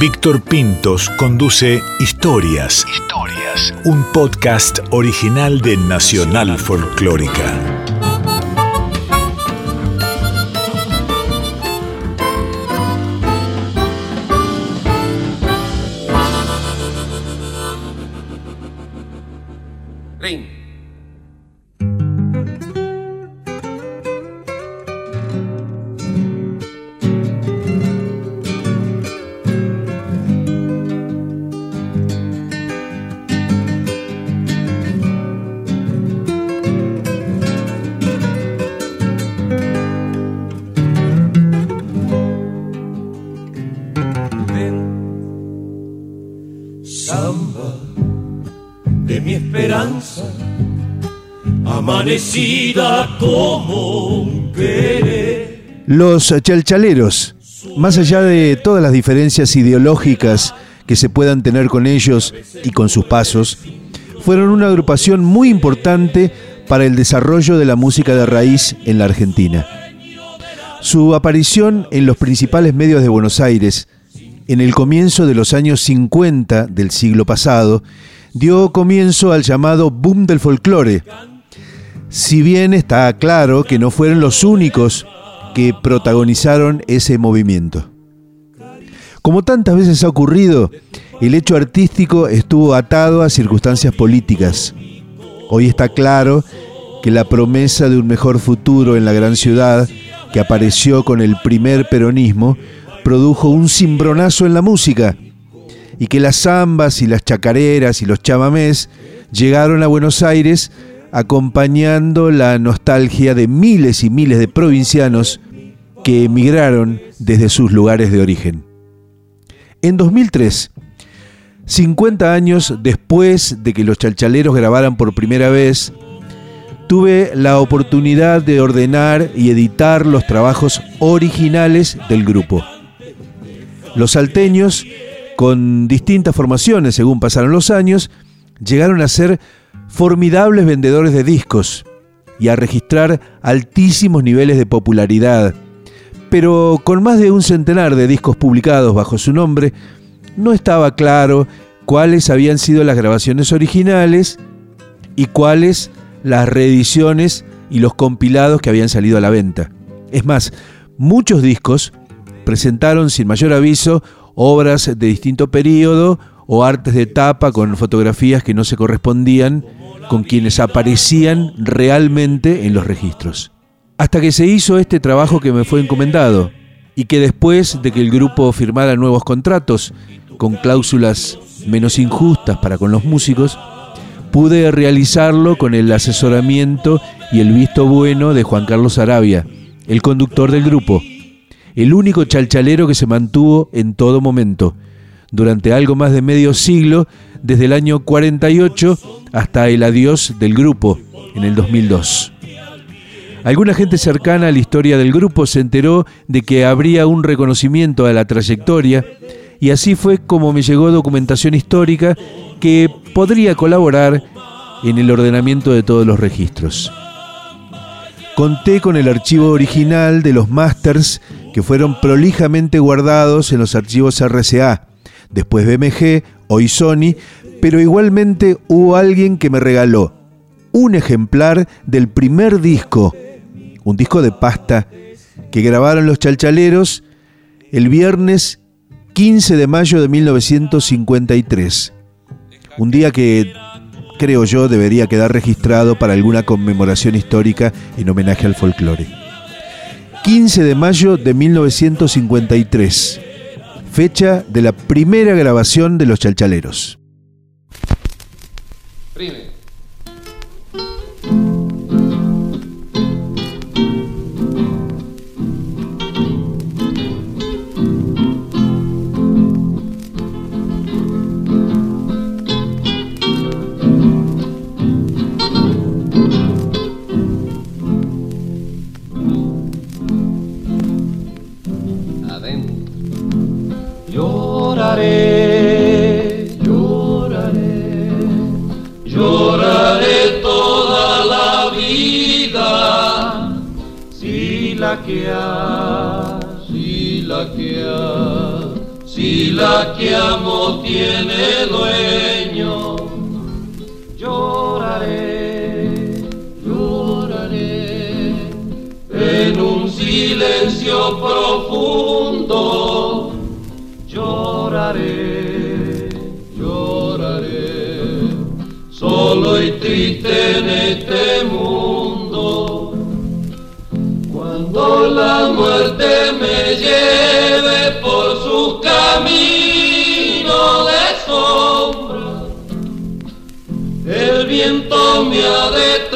Víctor Pintos conduce Historias. Historias. Un podcast original de Nacional Folclórica. Como Los chalchaleros, más allá de todas las diferencias ideológicas que se puedan tener con ellos y con sus pasos, fueron una agrupación muy importante para el desarrollo de la música de raíz en la Argentina. Su aparición en los principales medios de Buenos Aires en el comienzo de los años 50 del siglo pasado dio comienzo al llamado boom del folclore, si bien está claro que no fueron los únicos que protagonizaron ese movimiento. Como tantas veces ha ocurrido, el hecho artístico estuvo atado a circunstancias políticas. Hoy está claro que la promesa de un mejor futuro en la gran ciudad, que apareció con el primer peronismo, produjo un cimbronazo en la música, y que las zambas y las chacareras y los chamamés llegaron a Buenos Aires acompañando la nostalgia de miles y miles de provincianos que emigraron desde sus lugares de origen. En 2003, 50 años después de que los chalchaleros grabaran por primera vez, tuve la oportunidad de ordenar y editar los trabajos originales del grupo. Los salteños, con distintas formaciones según pasaron los años, llegaron a ser formidables vendedores de discos y a registrar altísimos niveles de popularidad. Pero con más de un centenar de discos publicados bajo su nombre, no estaba claro cuáles habían sido las grabaciones originales y cuáles las reediciones y los compilados que habían salido a la venta. Es más, muchos discos presentaron sin mayor aviso obras de distinto periodo o artes de tapa con fotografías que no se correspondían con quienes aparecían realmente en los registros. Hasta que se hizo este trabajo que me fue encomendado y que después de que el grupo firmara nuevos contratos con cláusulas menos injustas para con los músicos, pude realizarlo con el asesoramiento y el visto bueno de Juan Carlos Arabia, el conductor del grupo, el único chalchalero que se mantuvo en todo momento, durante algo más de medio siglo, desde el año 48 hasta el adiós del grupo en el 2002. Alguna gente cercana a la historia del grupo se enteró de que habría un reconocimiento a la trayectoria y así fue como me llegó documentación histórica que podría colaborar en el ordenamiento de todos los registros. Conté con el archivo original de los masters que fueron prolijamente guardados en los archivos RCA, después BMG, hoy Sony, pero igualmente hubo alguien que me regaló un ejemplar del primer disco, un disco de pasta, que grabaron los chalchaleros el viernes 15 de mayo de 1953. Un día que creo yo debería quedar registrado para alguna conmemoración histórica en homenaje al folclore. 15 de mayo de 1953 fecha de la primera grabación de Los Chalchaleros. si La chearo, si la che ha, si la silaquear, silaqueamo tiene dueño. Lloraré, lloraré, en un silencio profundo. Lloraré, lloraré, solo y triste en este mundo. La muerte me lleve por su camino de sombra, el viento me ha de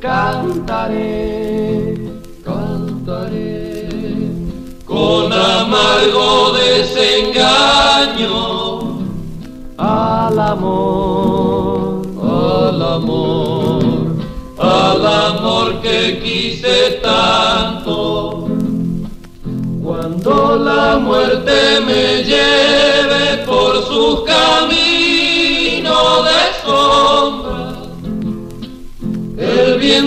Cantaré, cantaré con amargo desengaño al amor, al amor, al amor que quise tanto. Cuando la muerte me lleve por su camino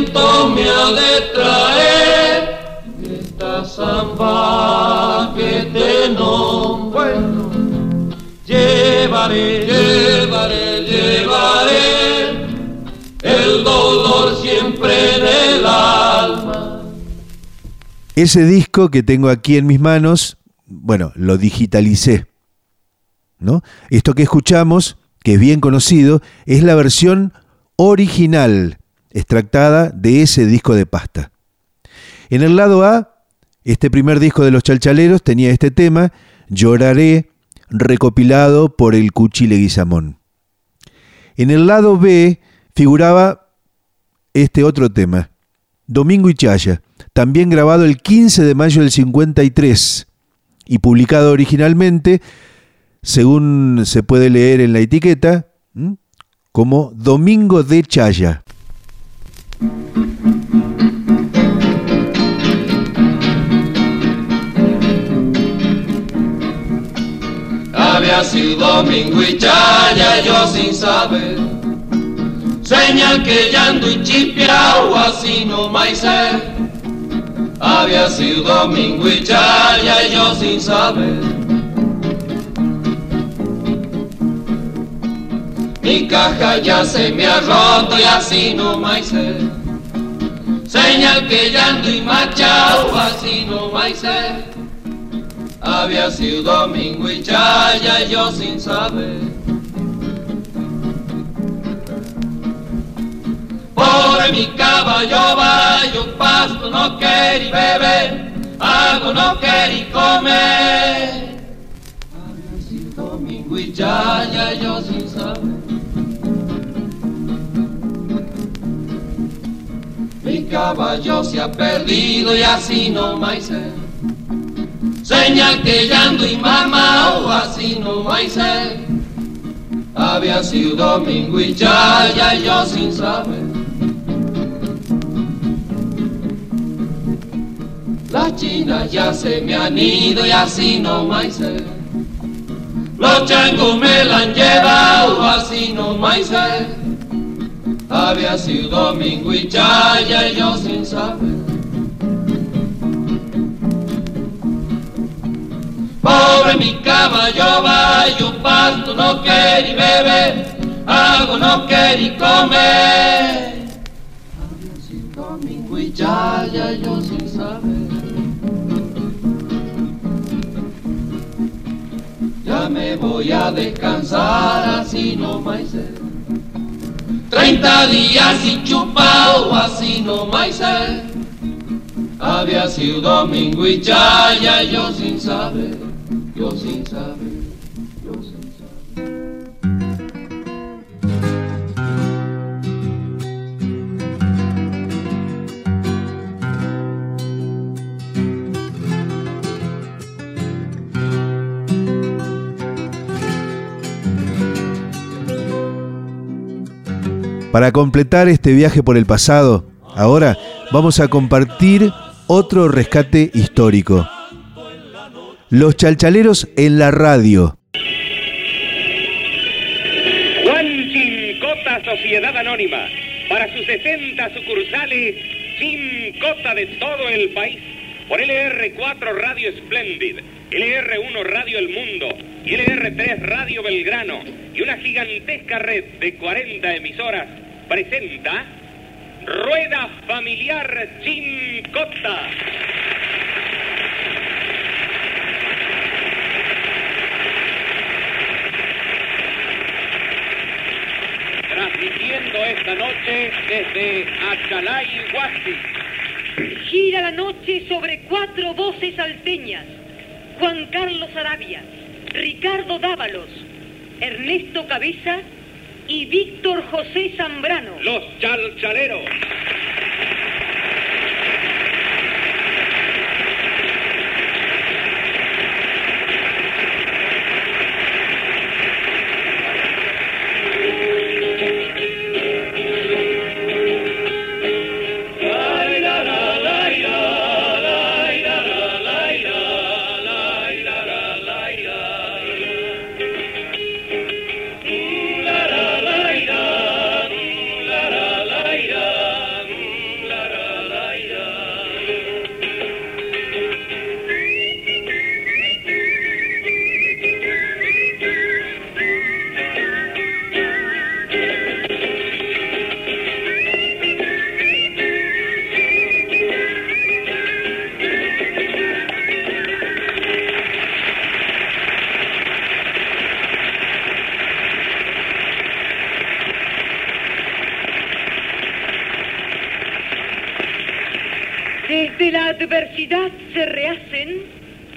viento me ha de traer esta samba que te nombro. Llevaré, llevaré, llevaré el dolor siempre en el alma. Ese disco que tengo aquí en mis manos, bueno, lo digitalicé. ¿no? Esto que escuchamos, que es bien conocido, es la versión original, extractada de ese disco de pasta. En el lado A, este primer disco de los chalchaleros tenía este tema, Lloraré, recopilado por el Cuchi Leguizamón. En el lado B figuraba este otro tema, Domingo y Chaya, también grabado el 15 de mayo del 53 y publicado originalmente, según se puede leer en la etiqueta, como Domingo de Chaya. Había sido domingo y chaya yo sin saber. Señal que ya ando y chipiao así no maicé Había sido domingo y chaya yo sin saber. Mi caja ya se me ha roto y así no maicé Señal que ya ando y machao así no maicé había sido domingo y chaya yo sin saber. Por mi caballo vaya pasto no querí beber, algo no querí comer. Había sido domingo y chaya yo sin saber. Caballo se ha perdido y así no más. Señal que ya ando y mamá o así no ser. Había sido domingo y ya, ya yo sin saber. Las chinas ya se me han ido y así no ser. Los changos me la han llevado así no ser. Había sido domingo y ya, ya yo sin saber. Pobre mi caballo vaya pasto no querí beber, algo no querí comer. Había sido domingo y ya, ya yo sin saber. voy a descansar así no más. Treinta días y chupao así no más. Había sido domingo y chaya, yo sin saber, yo sin Para completar este viaje por el pasado, ahora vamos a compartir otro rescate histórico. Los chalchaleros en la radio. Juan Chincota Sociedad Anónima, para sus 60 sucursales, Chincota de todo el país, por LR4 Radio Splendid, LR1 Radio El Mundo y LR3 Radio Belgrano y una gigantesca red de 40 emisoras presenta Rueda Familiar Chincota. Transmitiendo esta noche desde Achalay, Huasi. Gira la noche sobre cuatro voces alteñas. Juan Carlos Arabia, Ricardo Dávalos, Ernesto Cabeza y Víctor José Zambrano. Los chalchaleros. Adversidad se rehacen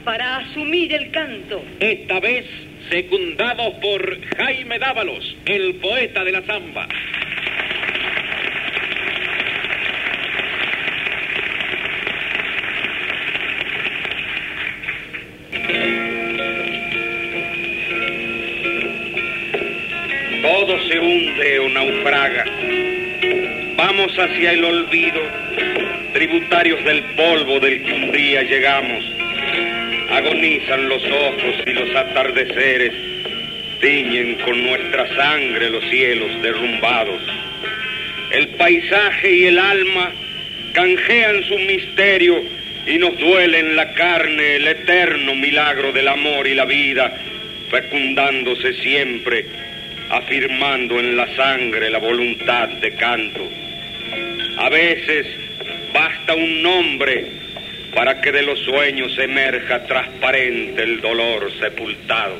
para asumir el canto. Esta vez secundados por Jaime Dávalos, el poeta de la zamba. Hacia el olvido, tributarios del polvo del que un día llegamos. Agonizan los ojos y los atardeceres tiñen con nuestra sangre los cielos derrumbados. El paisaje y el alma canjean su misterio y nos duele en la carne el eterno milagro del amor y la vida, fecundándose siempre, afirmando en la sangre la voluntad de canto. A veces basta un nombre para que de los sueños emerja transparente el dolor sepultado.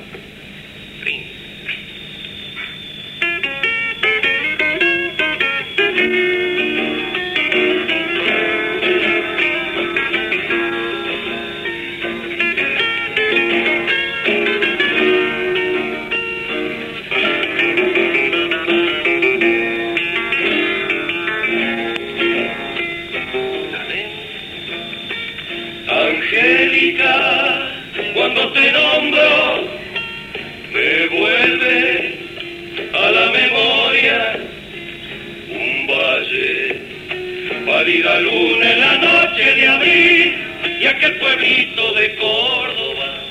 Aquel pueblito de Córdoba.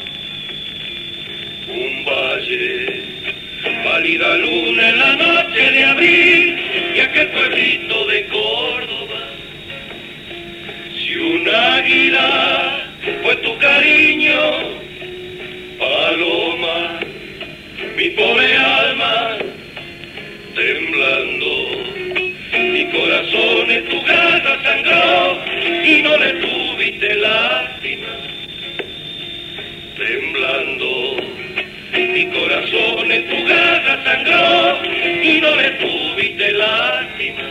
Un valle, pálida luna en la noche de abril y aquel pueblito de Córdoba. Si un águila fue tu cariño, paloma, mi pobre alma, temblando, mi corazón en tu casa sangró y no le tuviste lástima, y no le tuviste lástima.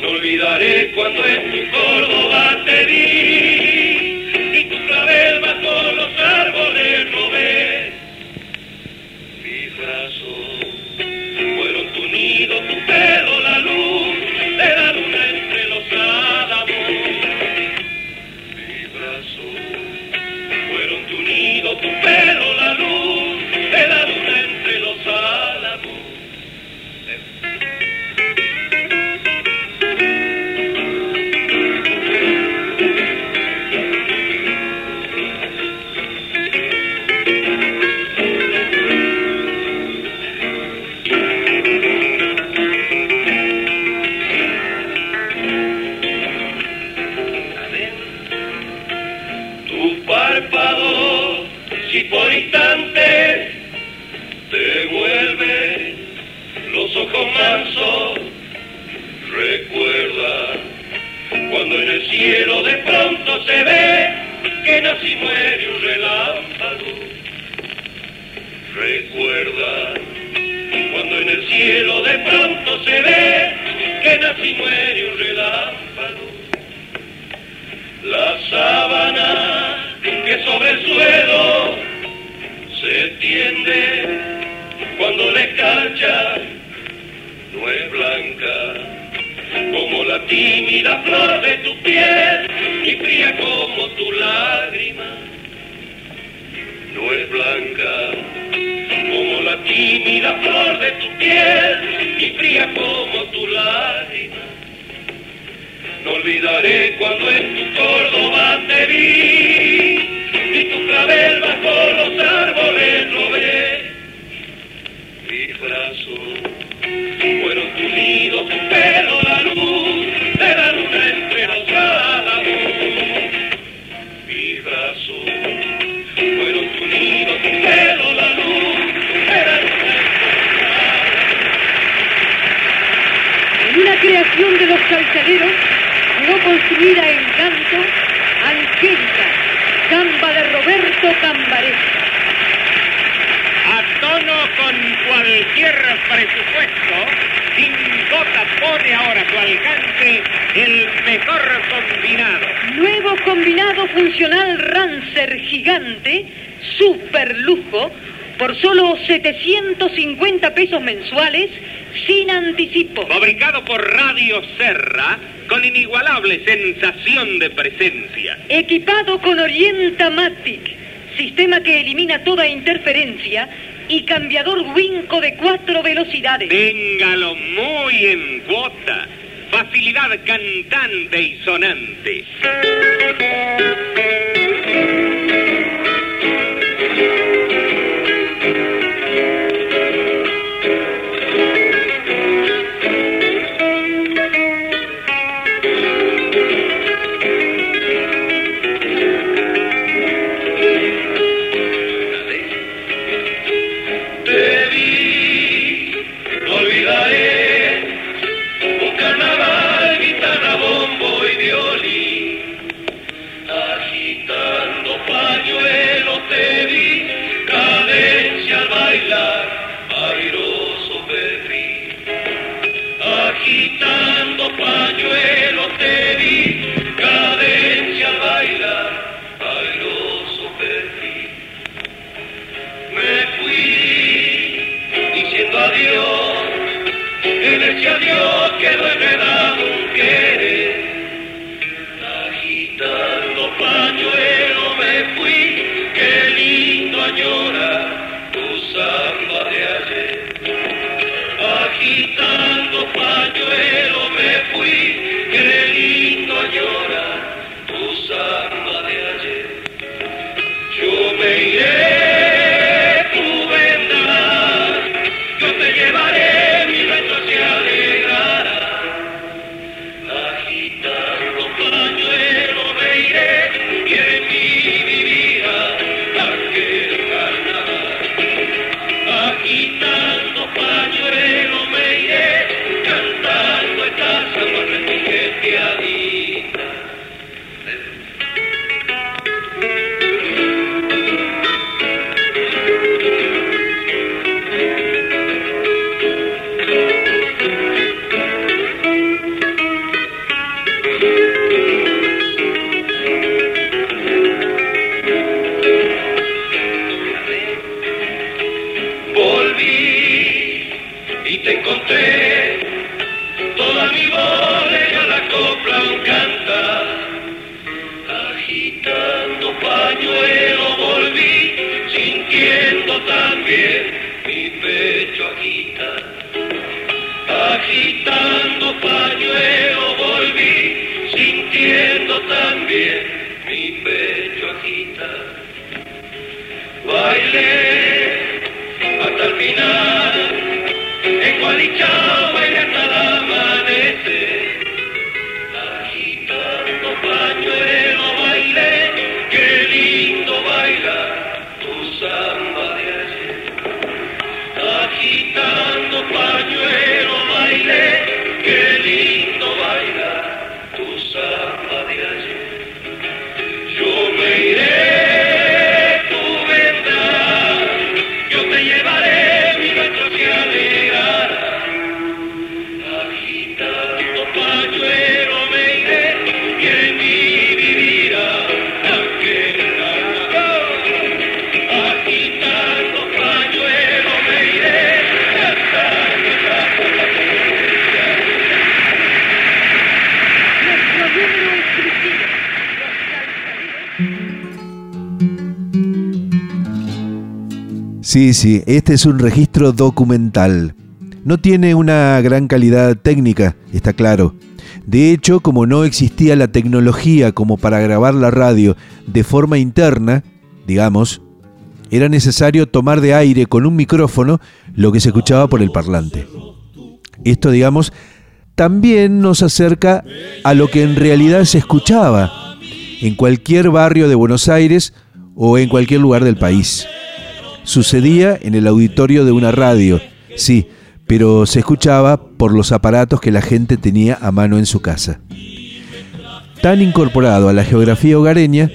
No olvidaré cuando en tu Córdoba te vi tímida flor de tu piel y fría como tu lágrima no es blanca como la tímida flor de tu piel y fría como tu lágrima no olvidaré cuando en tu Córdoba te vi y tu clavel bajo los árboles lo ve. Mis brazos fueron tu nido, salsaderos, no construida en canto, Angélica, samba de Roberto Cambaré. A tono con cualquier presupuesto, Gota pone ahora a su alcance el mejor combinado. Nuevo combinado funcional Rancer gigante, super lujo, por solo 750 pesos mensuales, sin anticipo. Fabricado por Radio Serra, con inigualable sensación de presencia. Equipado con Orientamatic, sistema que elimina toda interferencia y cambiador Winco de cuatro velocidades. Téngalo muy en cuota. Facilidad cantante y sonante. Hasta el final, en Gualichao Sí, sí, este es un registro documental. No tiene una gran calidad técnica, está claro. De hecho, como no existía la tecnología como para grabar la radio de forma interna, digamos, era necesario tomar de aire con un micrófono lo que se escuchaba por el parlante. Esto, digamos, también nos acerca a lo que en realidad se escuchaba en cualquier barrio de Buenos Aires o en cualquier lugar del país. Sucedía en el auditorio de una radio, sí, pero se escuchaba por los aparatos que la gente tenía a mano en su casa. Tan incorporado a la geografía hogareña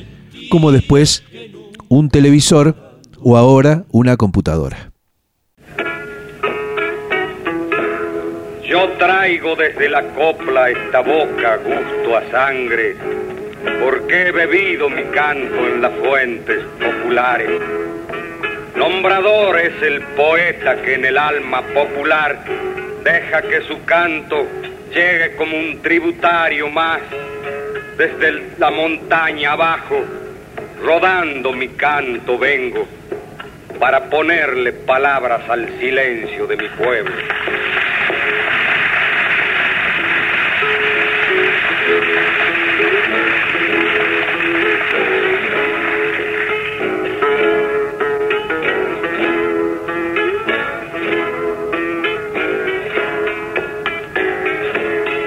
como después un televisor o ahora una computadora. Yo traigo desde la copla esta boca gusto a sangre, porque he bebido mi canto en las fuentes populares. Nombrador es el poeta que en el alma popular deja que su canto llegue como un tributario más desde la montaña abajo, rodando mi canto vengo para ponerle palabras al silencio de mi pueblo.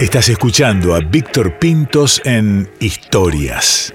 Estás escuchando a Víctor Pintos en Historias.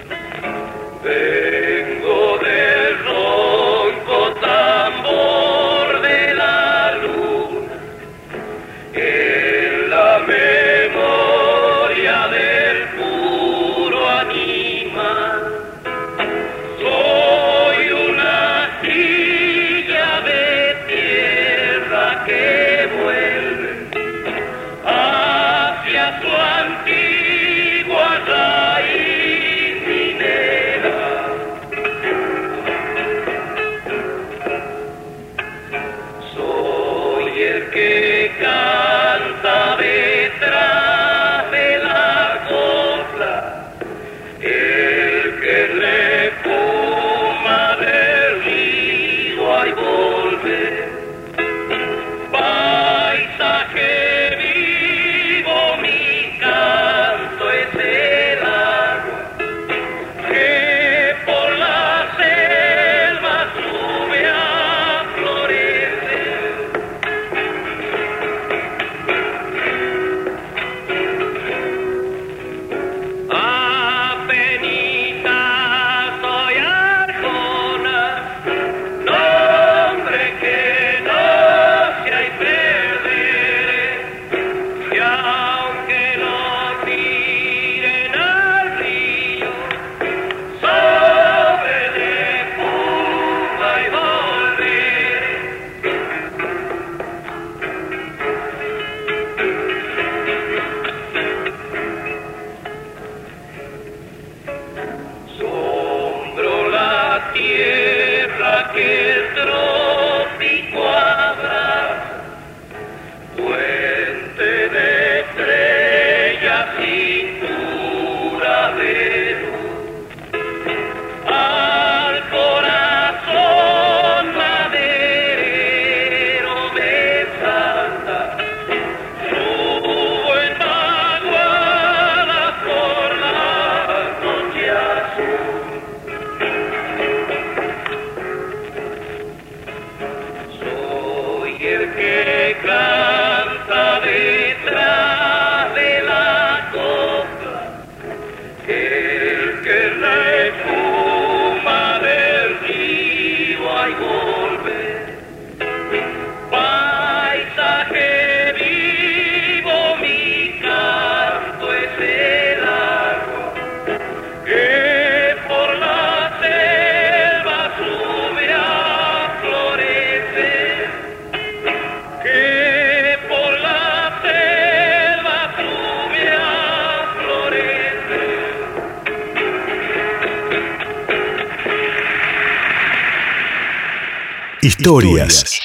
America. Historias.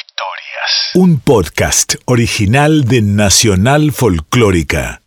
Un podcast original de Nacional Folclórica.